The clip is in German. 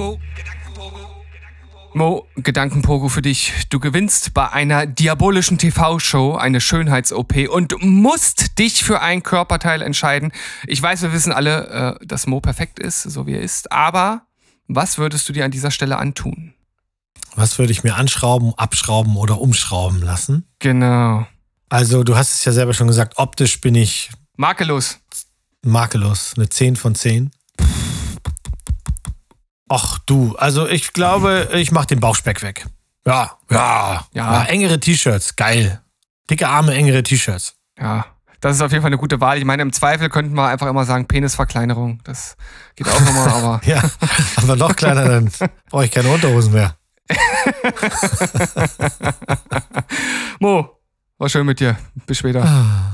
Gedankenpogo. Mo, Gedankenpogo für dich. Du gewinnst bei einer diabolischen TV-Show eine Schönheits-OP und musst dich für ein Körperteil entscheiden. Ich weiß, wir wissen alle, äh, dass Mo perfekt ist, so wie er ist. Aber was würdest du dir an dieser Stelle antun? Was würde ich mir anschrauben, abschrauben oder umschrauben lassen? Genau. Also, du hast es ja selber schon gesagt, optisch bin ich Makellos. makellos. Eine 10 von 10. Ach du, also ich glaube, ich mach den Bauchspeck weg. Ja, ja, Ja. ja. engere T-Shirts, geil. Dicke Arme, engere T-Shirts. Ja, das ist auf jeden Fall eine gute Wahl. Ich meine, im Zweifel könnten wir einfach immer sagen Penisverkleinerung. Das geht auch immer, aber Ja, aber noch kleiner, dann brauche ich keine Unterhosen mehr. Mo, war schön mit dir. Bis später. Ah.